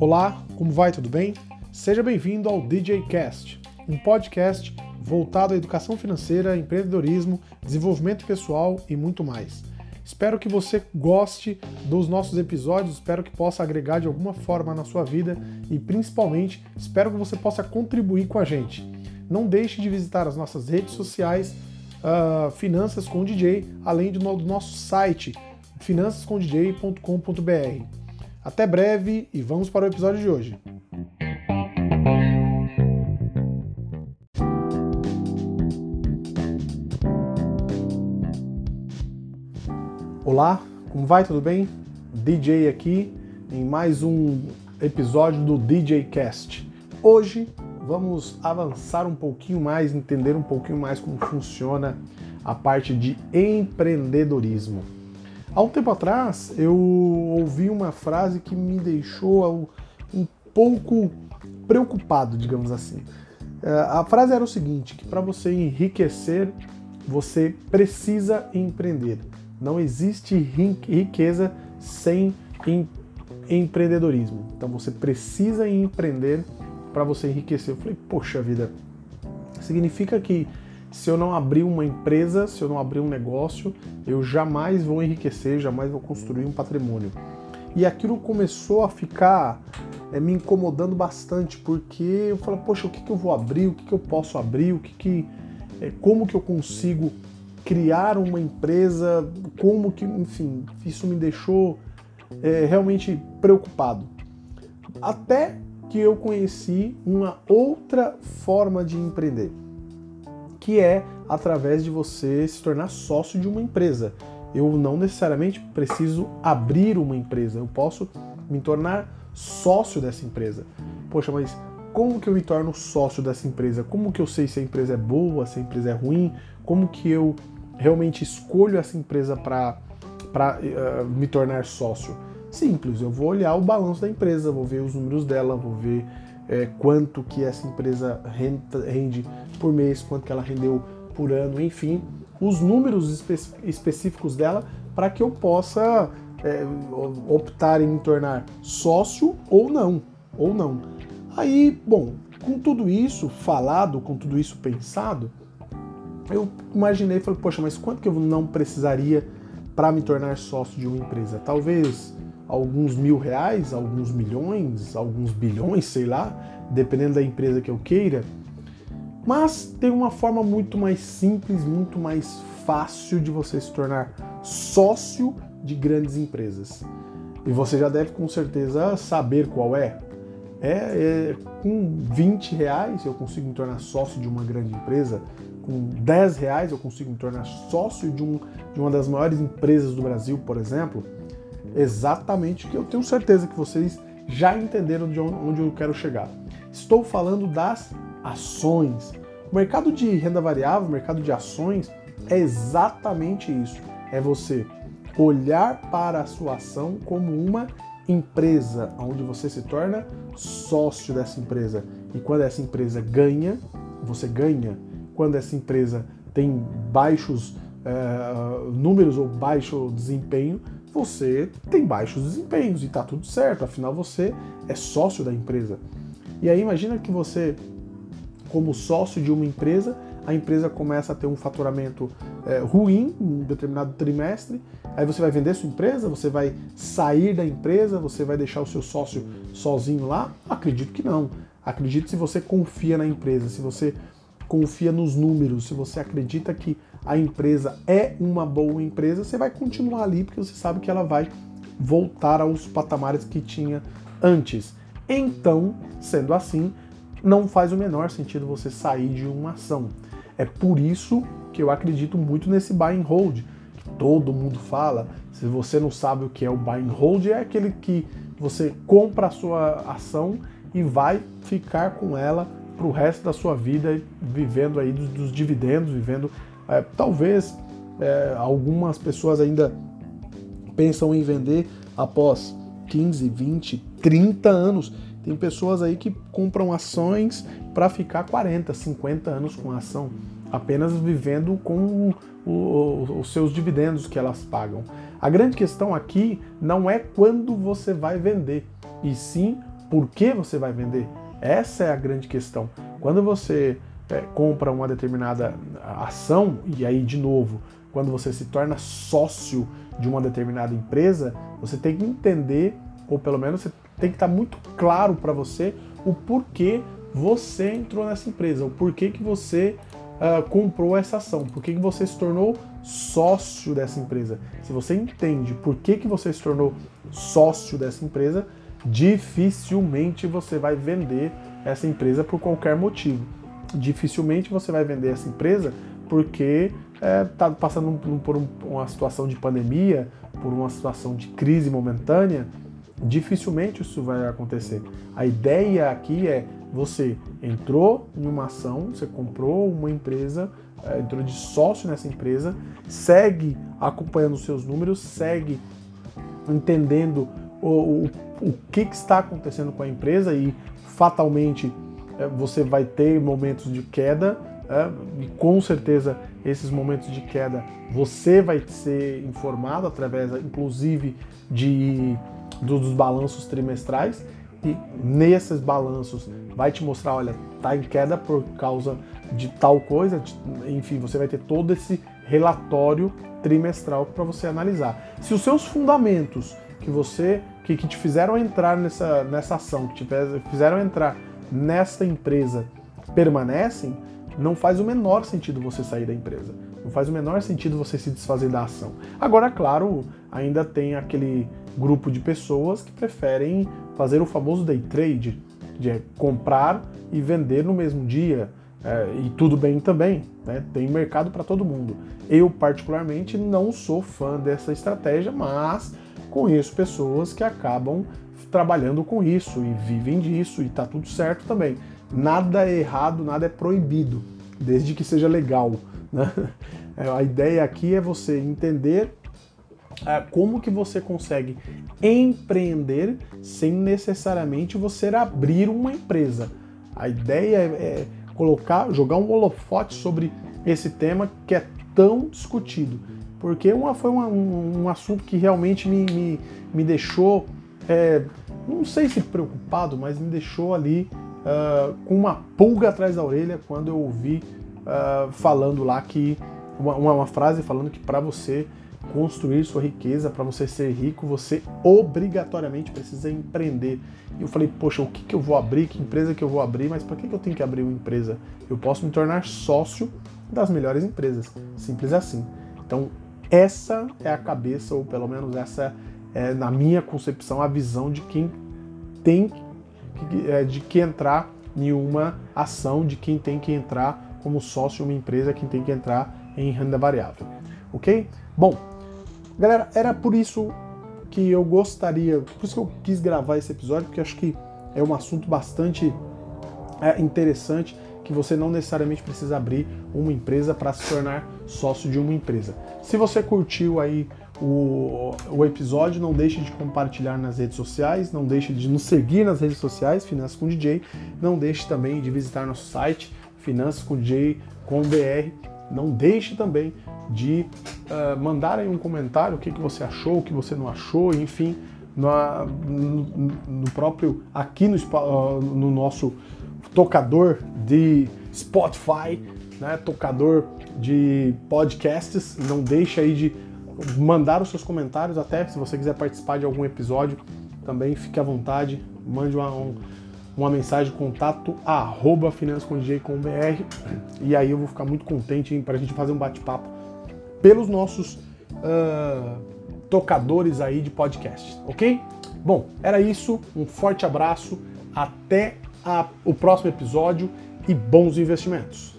Olá, como vai? Tudo bem? Seja bem-vindo ao DJ Cast, um podcast voltado à educação financeira, empreendedorismo, desenvolvimento pessoal e muito mais. Espero que você goste dos nossos episódios, espero que possa agregar de alguma forma na sua vida e principalmente espero que você possa contribuir com a gente. Não deixe de visitar as nossas redes sociais, uh, Finanças com DJ, além do nosso site finançascomdj.com.br. Até breve e vamos para o episódio de hoje. Olá, como vai? Tudo bem? DJ aqui em mais um episódio do DJ Cast. Hoje vamos avançar um pouquinho mais, entender um pouquinho mais como funciona a parte de empreendedorismo. Há um tempo atrás eu ouvi uma frase que me deixou um pouco preocupado, digamos assim. É, a frase era o seguinte: que para você enriquecer, você precisa empreender. Não existe riqueza sem empreendedorismo. Então você precisa empreender para você enriquecer. Eu falei, poxa vida, significa que se eu não abrir uma empresa, se eu não abrir um negócio, eu jamais vou enriquecer, jamais vou construir um patrimônio. E aquilo começou a ficar é, me incomodando bastante, porque eu falo, poxa, o que, que eu vou abrir, o que, que eu posso abrir, o que, que é, como que eu consigo criar uma empresa, como que, enfim, isso me deixou é, realmente preocupado. Até que eu conheci uma outra forma de empreender que é através de você se tornar sócio de uma empresa. Eu não necessariamente preciso abrir uma empresa, eu posso me tornar sócio dessa empresa. Poxa, mas como que eu me torno sócio dessa empresa? Como que eu sei se a empresa é boa, se a empresa é ruim? Como que eu realmente escolho essa empresa para uh, me tornar sócio? Simples, eu vou olhar o balanço da empresa, vou ver os números dela, vou ver é, quanto que essa empresa rende, por mês, quanto que ela rendeu por ano, enfim, os números espe específicos dela para que eu possa é, optar em me tornar sócio ou não, ou não. Aí, bom, com tudo isso falado, com tudo isso pensado, eu imaginei, falei, poxa, mas quanto que eu não precisaria para me tornar sócio de uma empresa? Talvez alguns mil reais, alguns milhões, alguns bilhões, sei lá, dependendo da empresa que eu queira. Mas tem uma forma muito mais simples, muito mais fácil de você se tornar sócio de grandes empresas. E você já deve com certeza saber qual é. É, é, com 20 reais eu consigo me tornar sócio de uma grande empresa, com 10 reais eu consigo me tornar sócio de, um, de uma das maiores empresas do Brasil, por exemplo exatamente que eu tenho certeza que vocês já entenderam de onde eu quero chegar. Estou falando das ações. O mercado de renda variável, o mercado de ações, é exatamente isso. É você olhar para a sua ação como uma empresa, onde você se torna sócio dessa empresa. E quando essa empresa ganha, você ganha. Quando essa empresa tem baixos é, números ou baixo desempenho, você tem baixos desempenhos e está tudo certo, afinal você é sócio da empresa. E aí imagina que você, como sócio de uma empresa, a empresa começa a ter um faturamento é, ruim em um determinado trimestre, aí você vai vender sua empresa, você vai sair da empresa, você vai deixar o seu sócio sozinho lá? Acredito que não. Acredito se você confia na empresa, se você confia nos números, se você acredita que a empresa é uma boa empresa, você vai continuar ali porque você sabe que ela vai voltar aos patamares que tinha antes. Então, sendo assim, não faz o menor sentido você sair de uma ação. É por isso que eu acredito muito nesse buy and hold, que todo mundo fala. Se você não sabe o que é o buy and hold, é aquele que você compra a sua ação e vai ficar com ela para o resto da sua vida, vivendo aí dos, dos dividendos, vivendo. É, talvez é, algumas pessoas ainda pensam em vender após 15, 20, 30 anos. Tem pessoas aí que compram ações para ficar 40, 50 anos com a ação. apenas vivendo com o, o, os seus dividendos que elas pagam. A grande questão aqui não é quando você vai vender, e sim por que você vai vender. Essa é a grande questão. Quando você é, compra uma determinada ação, e aí de novo, quando você se torna sócio de uma determinada empresa, você tem que entender, ou pelo menos você tem que estar muito claro para você o porquê você entrou nessa empresa, o porquê que você uh, comprou essa ação, porquê que você se tornou sócio dessa empresa. Se você entende por que, que você se tornou sócio dessa empresa, dificilmente você vai vender essa empresa por qualquer motivo. Dificilmente você vai vender essa empresa porque está é, tá passando por um, uma situação de pandemia, por uma situação de crise momentânea. Dificilmente isso vai acontecer. A ideia aqui é você entrou em uma ação, você comprou uma empresa, é, entrou de sócio nessa empresa, segue acompanhando os seus números, segue entendendo o, o, o que, que, está acontecendo com a empresa e fatalmente você vai ter momentos de queda é, e com certeza esses momentos de queda você vai ser informado através, inclusive, de dos balanços trimestrais e nesses balanços vai te mostrar, olha, tá em queda por causa de tal coisa, enfim, você vai ter todo esse relatório trimestral para você analisar. Se os seus fundamentos que você que, que te fizeram entrar nessa, nessa ação, que te fizeram entrar nesta empresa permanecem, não faz o menor sentido você sair da empresa. Não faz o menor sentido você se desfazer da ação. Agora, claro, ainda tem aquele grupo de pessoas que preferem fazer o famoso day trade, de comprar e vender no mesmo dia. É, e tudo bem também, né? tem mercado para todo mundo. Eu, particularmente, não sou fã dessa estratégia, mas conheço pessoas que acabam trabalhando com isso e vivem disso e tá tudo certo também. Nada é errado, nada é proibido, desde que seja legal. Né? É, a ideia aqui é você entender é, como que você consegue empreender sem necessariamente você abrir uma empresa. A ideia é, é colocar, jogar um holofote sobre esse tema que é tão discutido, porque uma, foi uma, um, um, assunto que realmente me, me, me deixou, é, não sei se preocupado, mas me deixou ali uh, com uma pulga atrás da orelha quando eu ouvi uh, falando lá que uma, uma frase falando que para você construir sua riqueza, para você ser rico, você obrigatoriamente precisa empreender. E eu falei, poxa, o que, que eu vou abrir? Que empresa que eu vou abrir? Mas para que, que eu tenho que abrir uma empresa? Eu posso me tornar sócio das melhores empresas. Simples assim. Então, essa é a cabeça, ou pelo menos essa é, na minha concepção, a visão de quem tem é, de que entrar em uma ação, de quem tem que entrar como sócio em uma empresa, quem tem que entrar em renda variável. Ok? Bom, galera, era por isso que eu gostaria, por isso que eu quis gravar esse episódio, porque acho que é um assunto bastante é, interessante que você não necessariamente precisa abrir uma empresa para se tornar sócio de uma empresa. Se você curtiu aí o, o episódio, não deixe de compartilhar nas redes sociais, não deixe de nos seguir nas redes sociais, Finanças com DJ, não deixe também de visitar nosso site, finançascomdj.com.br não deixe também de uh, mandar aí um comentário o que, que você achou, o que você não achou, enfim, no, no, no próprio aqui no, uh, no, nosso tocador de Spotify, né, tocador de podcasts. Não deixe aí de mandar os seus comentários, até se você quiser participar de algum episódio, também fique à vontade, mande uma, um, uma mensagem contato arroba finançascomdj.com.br e aí eu vou ficar muito contente para a gente fazer um bate-papo pelos nossos uh, tocadores aí de podcast, ok? Bom, era isso, um forte abraço, até a, o próximo episódio e bons investimentos!